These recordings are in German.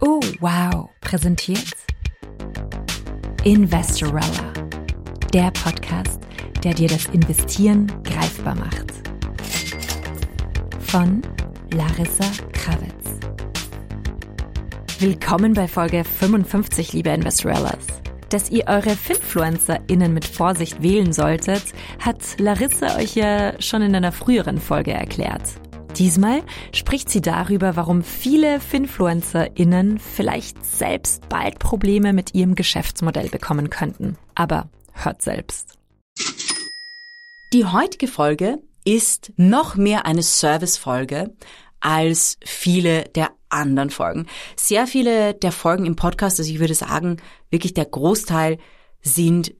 Oh, wow, präsentiert Investorella, der Podcast, der dir das Investieren greifbar macht. Von Larissa Kravitz. Willkommen bei Folge 55, liebe Investorellas. Dass ihr eure FinfluencerInnen mit Vorsicht wählen solltet, hat Larissa euch ja schon in einer früheren Folge erklärt. Diesmal spricht sie darüber, warum viele FinfluencerInnen vielleicht selbst bald Probleme mit ihrem Geschäftsmodell bekommen könnten. Aber hört selbst. Die heutige Folge ist noch mehr eine Service-Folge als viele der anderen Folgen. Sehr viele der Folgen im Podcast, also ich würde sagen, wirklich der Großteil sind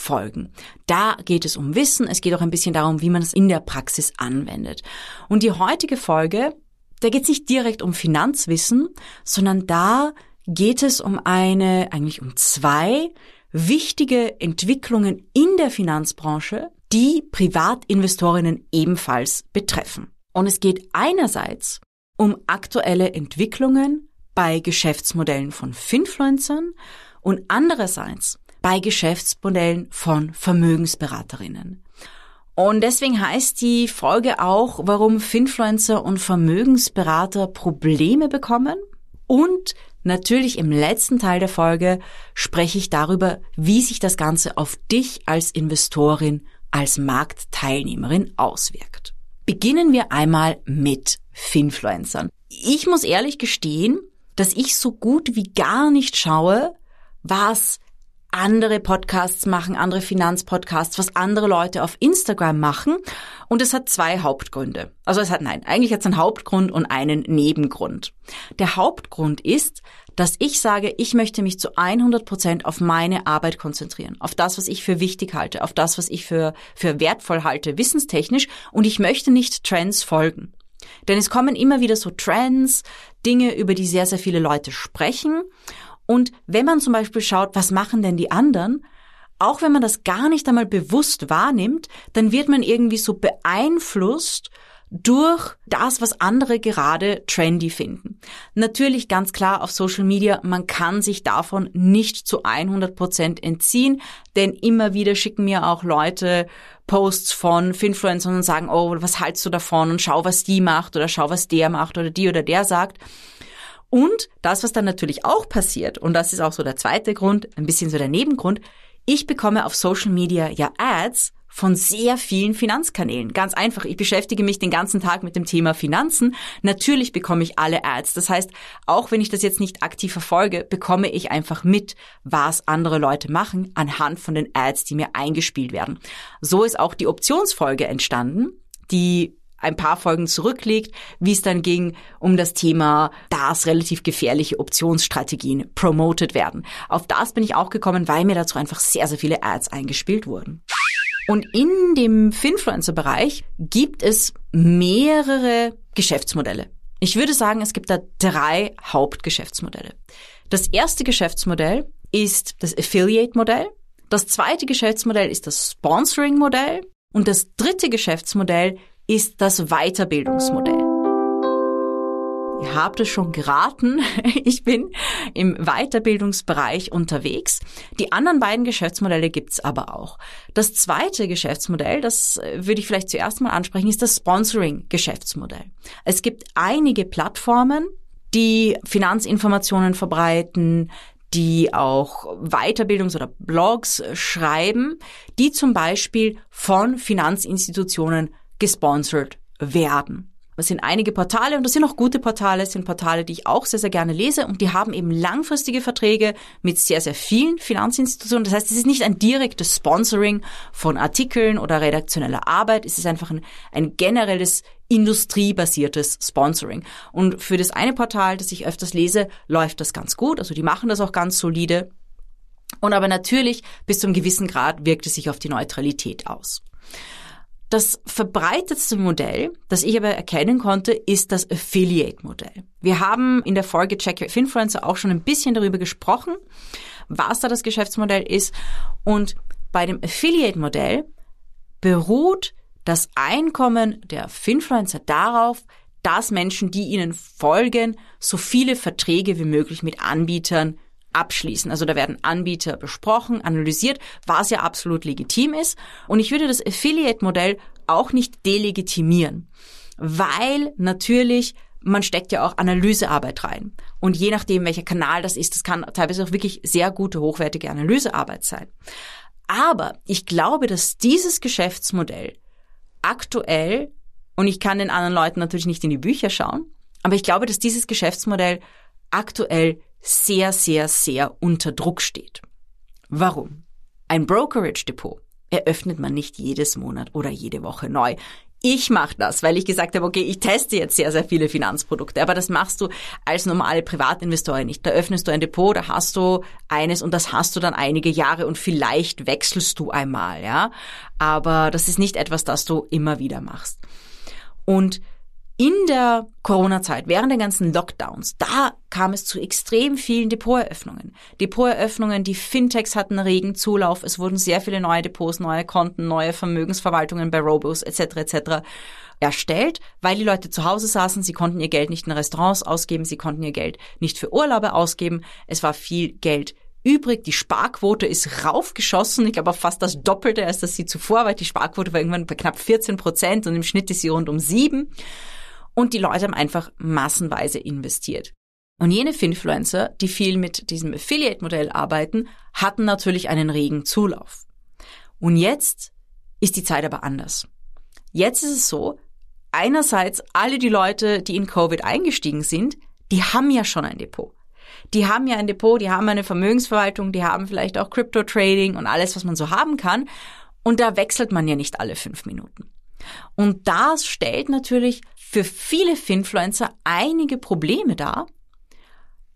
Wissensfolgen. Da geht es um Wissen, es geht auch ein bisschen darum, wie man es in der Praxis anwendet. Und die heutige Folge, da geht es nicht direkt um Finanzwissen, sondern da geht es um eine, eigentlich um zwei wichtige Entwicklungen in der Finanzbranche, die Privatinvestorinnen ebenfalls betreffen. Und es geht einerseits um aktuelle Entwicklungen bei Geschäftsmodellen von Finfluencern und andererseits bei Geschäftsmodellen von Vermögensberaterinnen. Und deswegen heißt die Folge auch, warum Finfluencer und Vermögensberater Probleme bekommen. Und natürlich im letzten Teil der Folge spreche ich darüber, wie sich das Ganze auf dich als Investorin, als Marktteilnehmerin auswirkt. Beginnen wir einmal mit Finfluencern. Ich muss ehrlich gestehen, dass ich so gut wie gar nicht schaue, was andere Podcasts machen, andere Finanzpodcasts, was andere Leute auf Instagram machen. Und es hat zwei Hauptgründe. Also es hat, nein, eigentlich hat es einen Hauptgrund und einen Nebengrund. Der Hauptgrund ist, dass ich sage, ich möchte mich zu 100 Prozent auf meine Arbeit konzentrieren, auf das, was ich für wichtig halte, auf das, was ich für, für wertvoll halte, wissenstechnisch. Und ich möchte nicht Trends folgen. Denn es kommen immer wieder so Trends, Dinge, über die sehr, sehr viele Leute sprechen. Und wenn man zum Beispiel schaut, was machen denn die anderen, auch wenn man das gar nicht einmal bewusst wahrnimmt, dann wird man irgendwie so beeinflusst durch das, was andere gerade trendy finden. Natürlich ganz klar auf Social Media, man kann sich davon nicht zu 100 Prozent entziehen, denn immer wieder schicken mir auch Leute Posts von Finfluencern und sagen, oh, was hältst du davon und schau, was die macht oder schau, was der macht oder die oder der sagt. Und das, was dann natürlich auch passiert, und das ist auch so der zweite Grund, ein bisschen so der Nebengrund, ich bekomme auf Social Media ja Ads von sehr vielen Finanzkanälen. Ganz einfach, ich beschäftige mich den ganzen Tag mit dem Thema Finanzen. Natürlich bekomme ich alle Ads. Das heißt, auch wenn ich das jetzt nicht aktiv verfolge, bekomme ich einfach mit, was andere Leute machen, anhand von den Ads, die mir eingespielt werden. So ist auch die Optionsfolge entstanden, die ein paar Folgen zurückliegt, wie es dann ging um das Thema, dass relativ gefährliche Optionsstrategien promoted werden. Auf das bin ich auch gekommen, weil mir dazu einfach sehr, sehr viele Ads eingespielt wurden. Und in dem Finfluencer-Bereich gibt es mehrere Geschäftsmodelle. Ich würde sagen, es gibt da drei Hauptgeschäftsmodelle. Das erste Geschäftsmodell ist das Affiliate-Modell. Das zweite Geschäftsmodell ist das Sponsoring-Modell. Und das dritte Geschäftsmodell ist das Weiterbildungsmodell. Ihr habt es schon geraten, ich bin im Weiterbildungsbereich unterwegs. Die anderen beiden Geschäftsmodelle gibt's aber auch. Das zweite Geschäftsmodell, das äh, würde ich vielleicht zuerst mal ansprechen, ist das Sponsoring-Geschäftsmodell. Es gibt einige Plattformen, die Finanzinformationen verbreiten, die auch Weiterbildungs- oder Blogs schreiben, die zum Beispiel von Finanzinstitutionen gesponsert werden. Das sind einige Portale und das sind auch gute Portale, das sind Portale, die ich auch sehr, sehr gerne lese und die haben eben langfristige Verträge mit sehr, sehr vielen Finanzinstitutionen. Das heißt, es ist nicht ein direktes Sponsoring von Artikeln oder redaktioneller Arbeit, es ist einfach ein, ein generelles industriebasiertes Sponsoring. Und für das eine Portal, das ich öfters lese, läuft das ganz gut. Also die machen das auch ganz solide. Und aber natürlich bis zu einem gewissen Grad wirkt es sich auf die Neutralität aus. Das verbreitetste Modell, das ich aber erkennen konnte, ist das Affiliate-Modell. Wir haben in der Folge Check Your Influencer auch schon ein bisschen darüber gesprochen, was da das Geschäftsmodell ist. Und bei dem Affiliate-Modell beruht das Einkommen der Finfluencer darauf, dass Menschen, die ihnen folgen, so viele Verträge wie möglich mit Anbietern abschließen. Also da werden Anbieter besprochen, analysiert, was ja absolut legitim ist. Und ich würde das Affiliate-Modell auch nicht delegitimieren, weil natürlich man steckt ja auch Analysearbeit rein. Und je nachdem, welcher Kanal das ist, das kann teilweise auch wirklich sehr gute, hochwertige Analysearbeit sein. Aber ich glaube, dass dieses Geschäftsmodell aktuell, und ich kann den anderen Leuten natürlich nicht in die Bücher schauen, aber ich glaube, dass dieses Geschäftsmodell aktuell sehr, sehr, sehr unter Druck steht. Warum? Ein Brokerage Depot eröffnet man nicht jedes Monat oder jede Woche neu. Ich mache das, weil ich gesagt habe, okay, ich teste jetzt sehr, sehr viele Finanzprodukte, aber das machst du als normale Privatinvestorin nicht. Da öffnest du ein Depot, da hast du eines und das hast du dann einige Jahre und vielleicht wechselst du einmal, ja. Aber das ist nicht etwas, das du immer wieder machst. Und in der Corona-Zeit, während der ganzen Lockdowns, da kam es zu extrem vielen Depoteröffnungen. Depoteröffnungen, die Fintechs hatten regen Zulauf, es wurden sehr viele neue Depots, neue Konten, neue Vermögensverwaltungen bei Robos etc. etc. erstellt, weil die Leute zu Hause saßen, sie konnten ihr Geld nicht in Restaurants ausgeben, sie konnten ihr Geld nicht für Urlaube ausgeben, es war viel Geld übrig. Die Sparquote ist raufgeschossen. Ich glaube fast das Doppelte, als das sie zuvor war. Die Sparquote war irgendwann bei knapp 14 Prozent und im Schnitt ist sie rund um sieben und die Leute haben einfach massenweise investiert. Und jene Finfluencer, die viel mit diesem Affiliate-Modell arbeiten, hatten natürlich einen regen Zulauf. Und jetzt ist die Zeit aber anders. Jetzt ist es so, einerseits alle die Leute, die in Covid eingestiegen sind, die haben ja schon ein Depot. Die haben ja ein Depot, die haben eine Vermögensverwaltung, die haben vielleicht auch Crypto-Trading und alles, was man so haben kann. Und da wechselt man ja nicht alle fünf Minuten. Und das stellt natürlich für viele Finfluencer einige Probleme dar.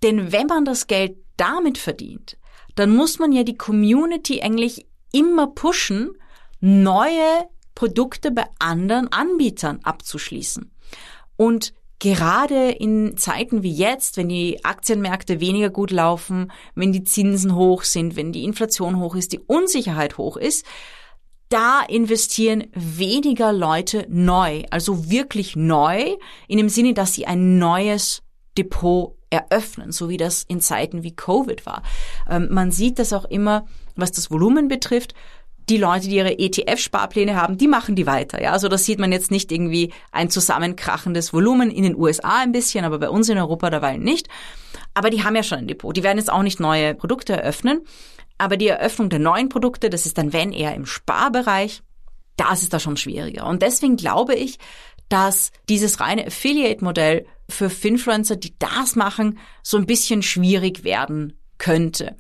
Denn wenn man das Geld damit verdient, dann muss man ja die Community eigentlich immer pushen, neue Produkte bei anderen Anbietern abzuschließen. Und gerade in Zeiten wie jetzt, wenn die Aktienmärkte weniger gut laufen, wenn die Zinsen hoch sind, wenn die Inflation hoch ist, die Unsicherheit hoch ist, da investieren weniger Leute neu, also wirklich neu, in dem Sinne, dass sie ein neues Depot eröffnen, so wie das in Zeiten wie Covid war. Ähm, man sieht das auch immer, was das Volumen betrifft. Die Leute, die ihre ETF-Sparpläne haben, die machen die weiter. Ja, also das sieht man jetzt nicht irgendwie ein zusammenkrachendes Volumen in den USA ein bisschen, aber bei uns in Europa derweil nicht. Aber die haben ja schon ein Depot. Die werden jetzt auch nicht neue Produkte eröffnen. Aber die Eröffnung der neuen Produkte, das ist dann wenn eher im Sparbereich, das ist da schon schwieriger. Und deswegen glaube ich, dass dieses reine Affiliate-Modell für Finfluencer, die das machen, so ein bisschen schwierig werden könnte.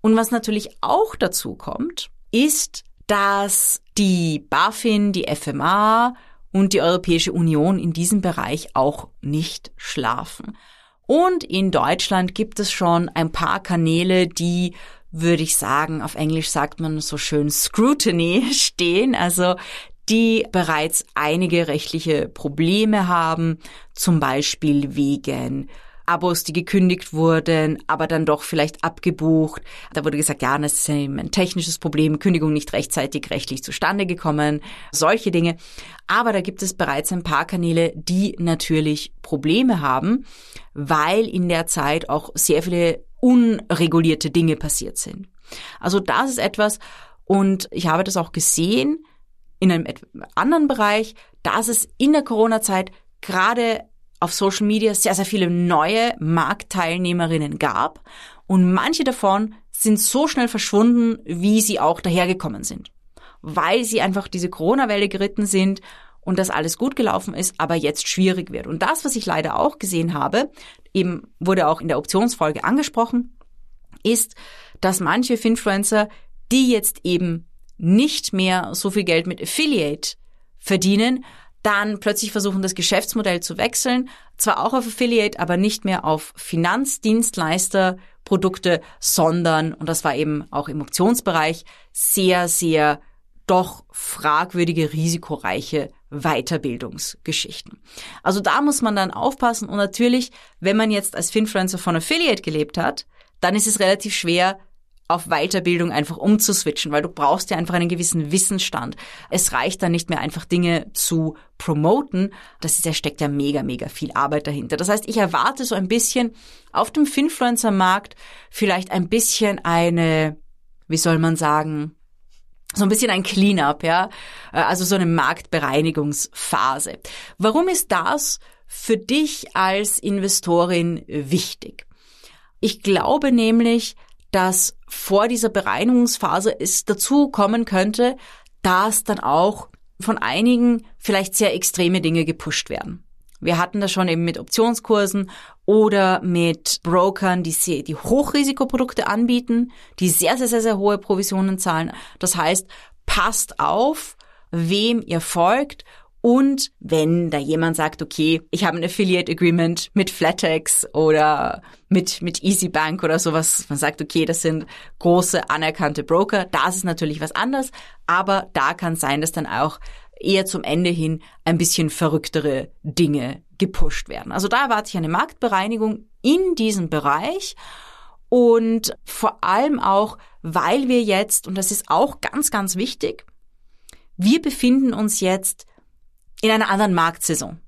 Und was natürlich auch dazu kommt, ist, dass die BaFin, die FMA und die Europäische Union in diesem Bereich auch nicht schlafen. Und in Deutschland gibt es schon ein paar Kanäle, die würde ich sagen, auf Englisch sagt man so schön Scrutiny stehen, also die bereits einige rechtliche Probleme haben, zum Beispiel wegen Abos, die gekündigt wurden, aber dann doch vielleicht abgebucht. Da wurde gesagt, ja, das ist ein technisches Problem, Kündigung nicht rechtzeitig rechtlich zustande gekommen, solche Dinge. Aber da gibt es bereits ein paar Kanäle, die natürlich Probleme haben, weil in der Zeit auch sehr viele unregulierte Dinge passiert sind. Also das ist etwas, und ich habe das auch gesehen in einem anderen Bereich, dass es in der Corona-Zeit gerade auf Social Media sehr, sehr viele neue Marktteilnehmerinnen gab. Und manche davon sind so schnell verschwunden, wie sie auch dahergekommen sind. Weil sie einfach diese Corona-Welle geritten sind und das alles gut gelaufen ist, aber jetzt schwierig wird. Und das, was ich leider auch gesehen habe, eben wurde auch in der Optionsfolge angesprochen, ist, dass manche Finfluencer, die jetzt eben nicht mehr so viel Geld mit Affiliate verdienen, dann plötzlich versuchen, das Geschäftsmodell zu wechseln, zwar auch auf Affiliate, aber nicht mehr auf Finanzdienstleisterprodukte, sondern, und das war eben auch im Optionsbereich, sehr, sehr doch fragwürdige, risikoreiche Weiterbildungsgeschichten. Also da muss man dann aufpassen und natürlich, wenn man jetzt als Finfluencer von Affiliate gelebt hat, dann ist es relativ schwer, auf Weiterbildung einfach umzuswitchen, weil du brauchst ja einfach einen gewissen Wissensstand. Es reicht dann nicht mehr einfach Dinge zu promoten. Das ist, da steckt ja mega, mega viel Arbeit dahinter. Das heißt, ich erwarte so ein bisschen auf dem Finfluencer-Markt vielleicht ein bisschen eine, wie soll man sagen, so ein bisschen ein Cleanup, ja, also so eine Marktbereinigungsphase. Warum ist das für dich als Investorin wichtig? Ich glaube nämlich, dass vor dieser Bereinigungsphase es dazu kommen könnte, dass dann auch von einigen vielleicht sehr extreme Dinge gepusht werden. Wir hatten das schon eben mit Optionskursen oder mit Brokern, die, die Hochrisikoprodukte anbieten, die sehr, sehr, sehr, sehr hohe Provisionen zahlen. Das heißt, passt auf, wem ihr folgt und wenn da jemand sagt, okay, ich habe ein Affiliate Agreement mit Flatex oder mit, mit EasyBank oder sowas, man sagt, okay, das sind große anerkannte Broker, das ist natürlich was anderes, aber da kann sein, dass dann auch eher zum Ende hin ein bisschen verrücktere Dinge gepusht werden. Also da erwarte ich eine Marktbereinigung in diesem Bereich und vor allem auch, weil wir jetzt, und das ist auch ganz, ganz wichtig, wir befinden uns jetzt in einer anderen Marktsaison.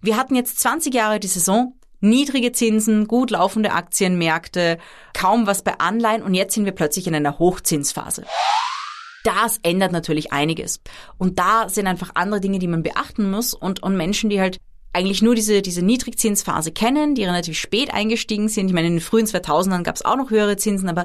Wir hatten jetzt 20 Jahre die Saison, niedrige Zinsen, gut laufende Aktienmärkte, kaum was bei Anleihen und jetzt sind wir plötzlich in einer Hochzinsphase. Das ändert natürlich einiges. Und da sind einfach andere Dinge, die man beachten muss und, und Menschen, die halt eigentlich nur diese, diese Niedrigzinsphase kennen, die relativ spät eingestiegen sind. Ich meine, in den frühen 2000ern gab es auch noch höhere Zinsen, aber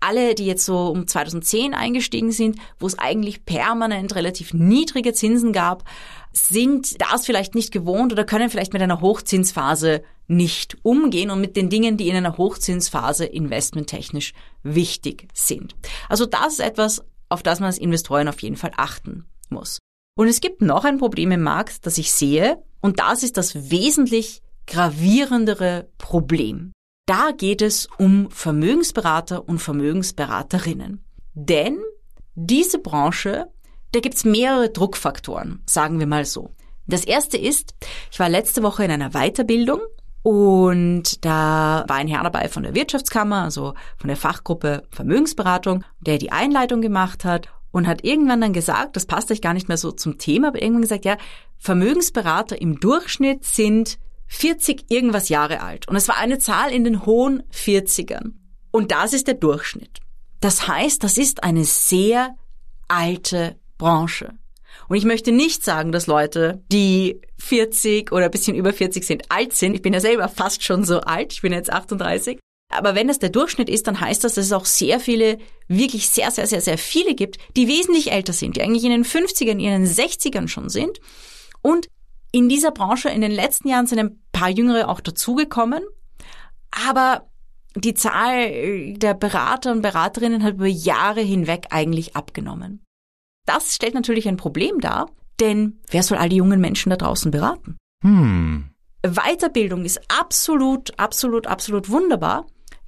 alle, die jetzt so um 2010 eingestiegen sind, wo es eigentlich permanent relativ niedrige Zinsen gab, sind das vielleicht nicht gewohnt oder können vielleicht mit einer Hochzinsphase nicht umgehen und mit den Dingen, die in einer Hochzinsphase investmenttechnisch wichtig sind. Also das ist etwas, auf das man als Investoren auf jeden Fall achten muss. Und es gibt noch ein Problem im Markt, das ich sehe, und das ist das wesentlich gravierendere Problem. Da geht es um Vermögensberater und Vermögensberaterinnen. Denn diese Branche da gibt's mehrere Druckfaktoren, sagen wir mal so. Das erste ist, ich war letzte Woche in einer Weiterbildung und da war ein Herr dabei von der Wirtschaftskammer, also von der Fachgruppe Vermögensberatung, der die Einleitung gemacht hat und hat irgendwann dann gesagt, das passt euch gar nicht mehr so zum Thema, aber irgendwann gesagt, ja, Vermögensberater im Durchschnitt sind 40 irgendwas Jahre alt. Und es war eine Zahl in den hohen 40ern. Und das ist der Durchschnitt. Das heißt, das ist eine sehr alte Branche. Und ich möchte nicht sagen, dass Leute, die 40 oder ein bisschen über 40 sind, alt sind. Ich bin ja selber fast schon so alt. Ich bin jetzt 38. Aber wenn das der Durchschnitt ist, dann heißt das, dass es auch sehr viele, wirklich sehr, sehr, sehr, sehr viele gibt, die wesentlich älter sind, die eigentlich in den 50ern, in den 60ern schon sind. Und in dieser Branche in den letzten Jahren sind ein paar Jüngere auch dazugekommen. Aber die Zahl der Berater und Beraterinnen hat über Jahre hinweg eigentlich abgenommen. Das stellt natürlich ein Problem dar, denn wer soll all die jungen Menschen da draußen beraten? Hm. Weiterbildung ist absolut, absolut, absolut wunderbar.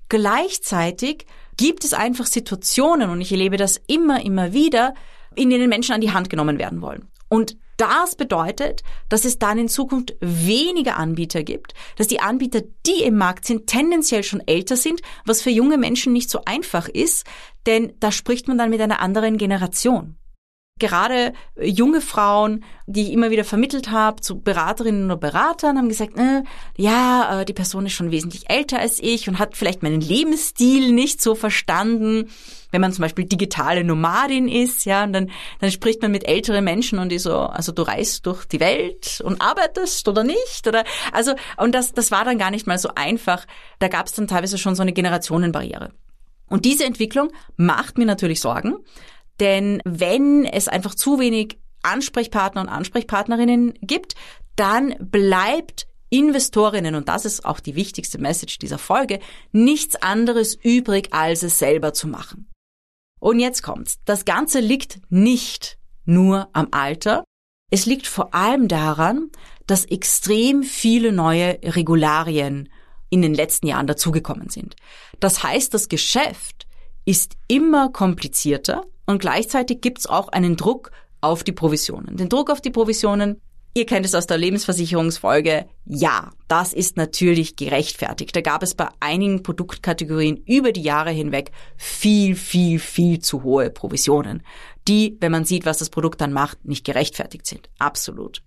Gleichzeitig gibt es einfach Situationen, und ich erlebe das immer, immer wieder, in denen Menschen an die Hand genommen werden wollen. Und das bedeutet, dass es dann in Zukunft weniger Anbieter gibt, dass die Anbieter, die im Markt sind, tendenziell schon älter sind, was für junge Menschen nicht so einfach ist, denn da spricht man dann mit einer anderen Generation gerade junge Frauen, die ich immer wieder vermittelt habe zu Beraterinnen oder Beratern, haben gesagt, äh, ja, äh, die Person ist schon wesentlich älter als ich und hat vielleicht meinen Lebensstil nicht so verstanden. Wenn man zum Beispiel digitale Nomadin ist, ja, und dann, dann spricht man mit älteren Menschen und die so, also du reist durch die Welt und arbeitest oder nicht, oder, also, und das, das war dann gar nicht mal so einfach. Da gab es dann teilweise schon so eine Generationenbarriere. Und diese Entwicklung macht mir natürlich Sorgen, denn wenn es einfach zu wenig Ansprechpartner und Ansprechpartnerinnen gibt, dann bleibt Investorinnen, und das ist auch die wichtigste Message dieser Folge, nichts anderes übrig, als es selber zu machen. Und jetzt kommt's. Das Ganze liegt nicht nur am Alter. Es liegt vor allem daran, dass extrem viele neue Regularien in den letzten Jahren dazugekommen sind. Das heißt, das Geschäft ist immer komplizierter und gleichzeitig gibt es auch einen Druck auf die Provisionen. Den Druck auf die Provisionen Ihr kennt es aus der Lebensversicherungsfolge. Ja, das ist natürlich gerechtfertigt. Da gab es bei einigen Produktkategorien über die Jahre hinweg viel, viel, viel zu hohe Provisionen, die, wenn man sieht, was das Produkt dann macht, nicht gerechtfertigt sind. Absolut.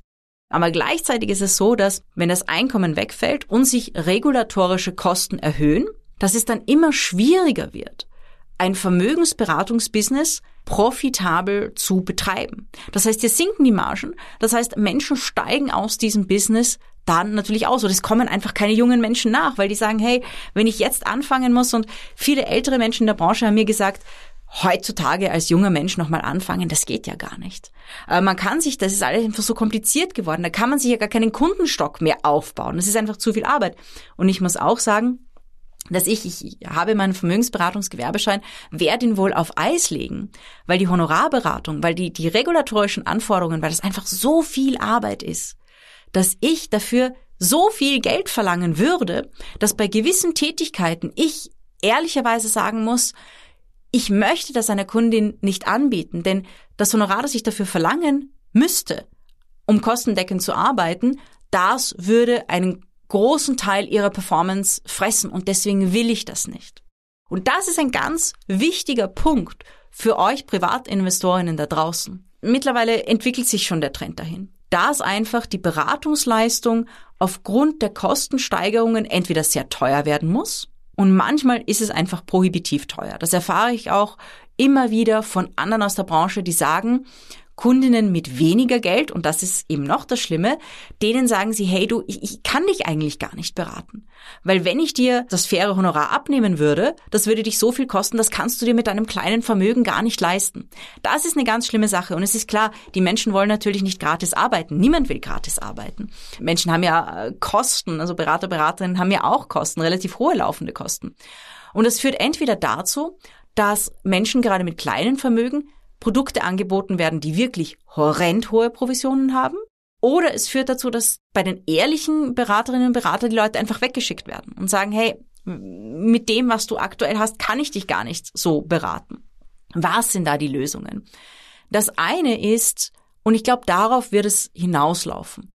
Aber gleichzeitig ist es so, dass wenn das Einkommen wegfällt und sich regulatorische Kosten erhöhen, dass es dann immer schwieriger wird, ein Vermögensberatungsbusiness profitabel zu betreiben. Das heißt, hier sinken die Margen. Das heißt, Menschen steigen aus diesem Business dann natürlich aus. Und es kommen einfach keine jungen Menschen nach, weil die sagen, hey, wenn ich jetzt anfangen muss und viele ältere Menschen in der Branche haben mir gesagt, heutzutage als junger Mensch nochmal anfangen, das geht ja gar nicht. Äh, man kann sich, das ist alles einfach so kompliziert geworden, da kann man sich ja gar keinen Kundenstock mehr aufbauen. Das ist einfach zu viel Arbeit. Und ich muss auch sagen, dass ich, ich habe meinen Vermögensberatungsgewerbeschein, werde ihn wohl auf Eis legen, weil die Honorarberatung, weil die, die regulatorischen Anforderungen, weil das einfach so viel Arbeit ist, dass ich dafür so viel Geld verlangen würde, dass bei gewissen Tätigkeiten ich ehrlicherweise sagen muss, ich möchte das einer Kundin nicht anbieten, denn das Honorar, das ich dafür verlangen müsste, um kostendeckend zu arbeiten, das würde einen großen Teil ihrer Performance fressen und deswegen will ich das nicht. Und das ist ein ganz wichtiger Punkt für euch Privatinvestorinnen da draußen. Mittlerweile entwickelt sich schon der Trend dahin, dass einfach die Beratungsleistung aufgrund der Kostensteigerungen entweder sehr teuer werden muss und manchmal ist es einfach prohibitiv teuer. Das erfahre ich auch immer wieder von anderen aus der Branche, die sagen, Kundinnen mit weniger Geld, und das ist eben noch das Schlimme, denen sagen sie, hey du, ich, ich kann dich eigentlich gar nicht beraten. Weil wenn ich dir das faire Honorar abnehmen würde, das würde dich so viel kosten, das kannst du dir mit deinem kleinen Vermögen gar nicht leisten. Das ist eine ganz schlimme Sache. Und es ist klar, die Menschen wollen natürlich nicht gratis arbeiten. Niemand will gratis arbeiten. Menschen haben ja äh, Kosten, also Berater, Beraterinnen haben ja auch Kosten, relativ hohe laufende Kosten. Und das führt entweder dazu, dass Menschen gerade mit kleinen Vermögen Produkte angeboten werden, die wirklich horrend hohe Provisionen haben. Oder es führt dazu, dass bei den ehrlichen Beraterinnen und Beratern die Leute einfach weggeschickt werden und sagen, hey, mit dem, was du aktuell hast, kann ich dich gar nicht so beraten. Was sind da die Lösungen? Das eine ist, und ich glaube, darauf wird es hinauslaufen.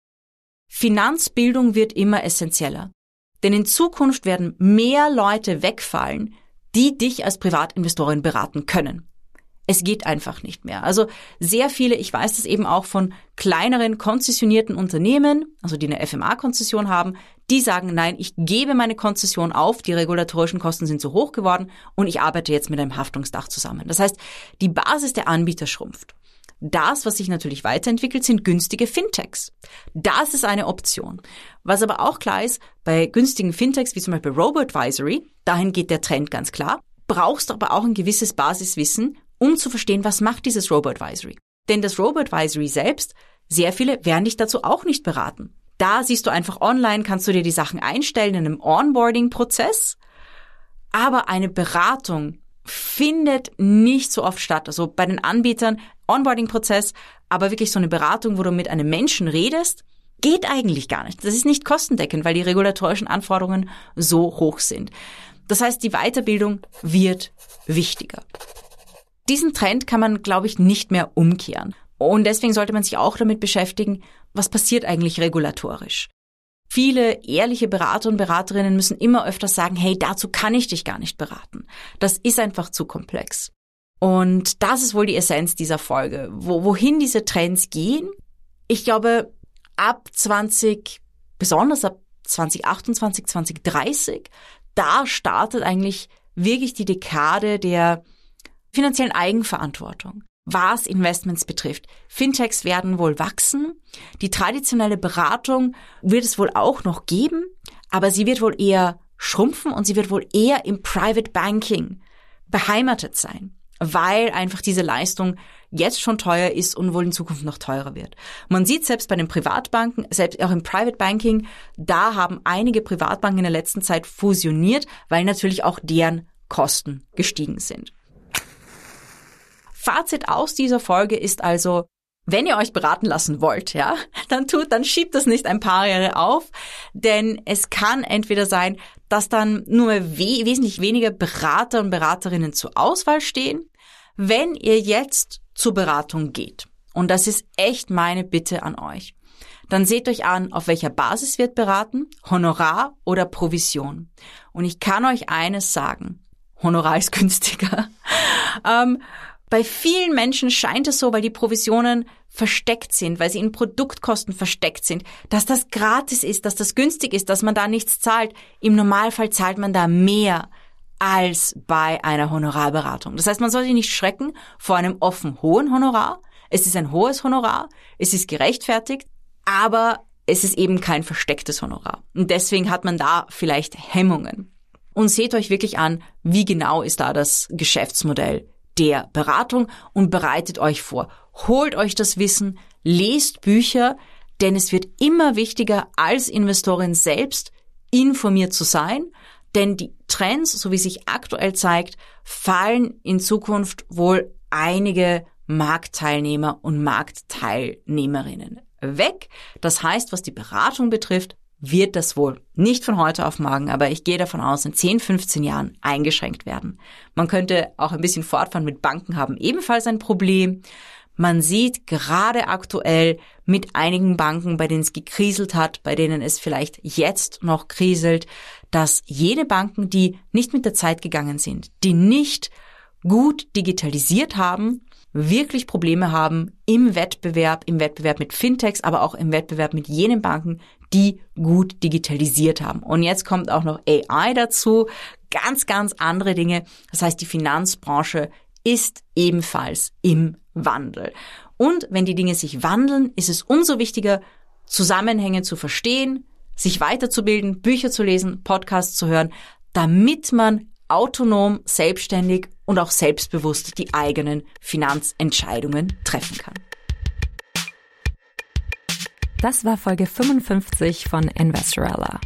Finanzbildung wird immer essentieller. Denn in Zukunft werden mehr Leute wegfallen, die dich als Privatinvestorin beraten können. Es geht einfach nicht mehr. Also sehr viele, ich weiß das eben auch von kleineren konzessionierten Unternehmen, also die eine FMA-Konzession haben, die sagen, nein, ich gebe meine Konzession auf, die regulatorischen Kosten sind zu hoch geworden und ich arbeite jetzt mit einem Haftungsdach zusammen. Das heißt, die Basis der Anbieter schrumpft. Das, was sich natürlich weiterentwickelt, sind günstige Fintechs. Das ist eine Option. Was aber auch klar ist, bei günstigen Fintechs wie zum Beispiel Robo-Advisory, dahin geht der Trend ganz klar, brauchst du aber auch ein gewisses Basiswissen, um zu verstehen, was macht dieses Robo-Advisory. Denn das Robo-Advisory selbst, sehr viele werden dich dazu auch nicht beraten. Da siehst du einfach online, kannst du dir die Sachen einstellen in einem Onboarding-Prozess. Aber eine Beratung findet nicht so oft statt. Also bei den Anbietern Onboarding-Prozess, aber wirklich so eine Beratung, wo du mit einem Menschen redest, geht eigentlich gar nicht. Das ist nicht kostendeckend, weil die regulatorischen Anforderungen so hoch sind. Das heißt, die Weiterbildung wird wichtiger. Diesen Trend kann man, glaube ich, nicht mehr umkehren. Und deswegen sollte man sich auch damit beschäftigen, was passiert eigentlich regulatorisch. Viele ehrliche Berater und Beraterinnen müssen immer öfter sagen, hey, dazu kann ich dich gar nicht beraten. Das ist einfach zu komplex. Und das ist wohl die Essenz dieser Folge. Wo, wohin diese Trends gehen? Ich glaube, ab 20, besonders ab 2028, 2030, da startet eigentlich wirklich die Dekade der finanziellen Eigenverantwortung. Was Investments betrifft. Fintechs werden wohl wachsen. Die traditionelle Beratung wird es wohl auch noch geben, aber sie wird wohl eher schrumpfen und sie wird wohl eher im Private Banking beheimatet sein, weil einfach diese Leistung jetzt schon teuer ist und wohl in Zukunft noch teurer wird. Man sieht selbst bei den Privatbanken, selbst auch im Private Banking, da haben einige Privatbanken in der letzten Zeit fusioniert, weil natürlich auch deren Kosten gestiegen sind. Fazit aus dieser Folge ist also, wenn ihr euch beraten lassen wollt, ja, dann tut, dann schiebt das nicht ein paar Jahre auf, denn es kann entweder sein, dass dann nur we wesentlich weniger Berater und Beraterinnen zur Auswahl stehen, wenn ihr jetzt zur Beratung geht. Und das ist echt meine Bitte an euch. dann seht euch an, auf welcher Basis wird beraten, Honorar oder Provision. Und ich kann euch eines sagen, Honorar ist günstiger. ähm, bei vielen Menschen scheint es so, weil die Provisionen versteckt sind, weil sie in Produktkosten versteckt sind, dass das gratis ist, dass das günstig ist, dass man da nichts zahlt. Im Normalfall zahlt man da mehr als bei einer Honorarberatung. Das heißt, man soll sich nicht schrecken vor einem offen hohen Honorar. Es ist ein hohes Honorar, es ist gerechtfertigt, aber es ist eben kein verstecktes Honorar. Und deswegen hat man da vielleicht Hemmungen. Und seht euch wirklich an, wie genau ist da das Geschäftsmodell der Beratung und bereitet euch vor. Holt euch das Wissen, lest Bücher, denn es wird immer wichtiger, als Investorin selbst informiert zu sein, denn die Trends, so wie sich aktuell zeigt, fallen in Zukunft wohl einige Marktteilnehmer und Marktteilnehmerinnen weg. Das heißt, was die Beratung betrifft, wird das wohl nicht von heute auf morgen, aber ich gehe davon aus, in 10, 15 Jahren eingeschränkt werden. Man könnte auch ein bisschen fortfahren mit Banken haben ebenfalls ein Problem. Man sieht gerade aktuell mit einigen Banken, bei denen es gekriselt hat, bei denen es vielleicht jetzt noch kriselt, dass jene Banken, die nicht mit der Zeit gegangen sind, die nicht gut digitalisiert haben, wirklich Probleme haben im Wettbewerb, im Wettbewerb mit Fintechs, aber auch im Wettbewerb mit jenen Banken, die gut digitalisiert haben. Und jetzt kommt auch noch AI dazu, ganz, ganz andere Dinge. Das heißt, die Finanzbranche ist ebenfalls im Wandel. Und wenn die Dinge sich wandeln, ist es umso wichtiger, Zusammenhänge zu verstehen, sich weiterzubilden, Bücher zu lesen, Podcasts zu hören, damit man autonom, selbstständig und auch selbstbewusst die eigenen Finanzentscheidungen treffen kann. Das war Folge 55 von Investorella.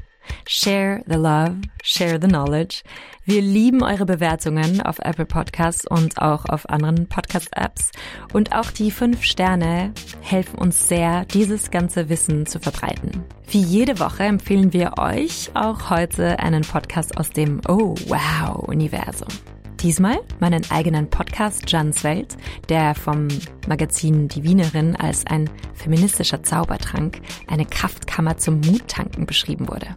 Share the love, share the knowledge. Wir lieben eure Bewertungen auf Apple Podcasts und auch auf anderen Podcast-Apps. Und auch die fünf Sterne helfen uns sehr, dieses ganze Wissen zu verbreiten. Wie jede Woche empfehlen wir euch auch heute einen Podcast aus dem Oh Wow Universum. Diesmal meinen eigenen Podcast Jans Welt, der vom Magazin Die Wienerin als ein feministischer Zaubertrank, eine Kraftkammer zum Muttanken beschrieben wurde.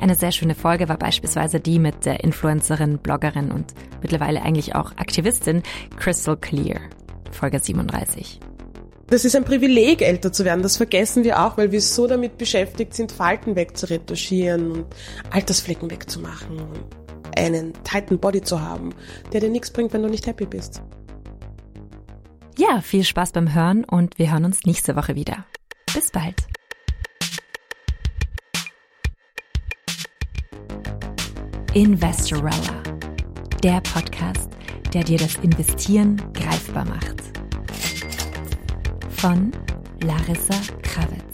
Eine sehr schöne Folge war beispielsweise die mit der Influencerin, Bloggerin und mittlerweile eigentlich auch Aktivistin Crystal Clear, Folge 37. Das ist ein Privileg, älter zu werden. Das vergessen wir auch, weil wir so damit beschäftigt sind, Falten wegzuretuschieren und Altersflecken wegzumachen einen tighten Body zu haben, der dir nichts bringt, wenn du nicht happy bist. Ja, viel Spaß beim Hören und wir hören uns nächste Woche wieder. Bis bald. Investorella, der Podcast, der dir das Investieren greifbar macht. Von Larissa Krawitz.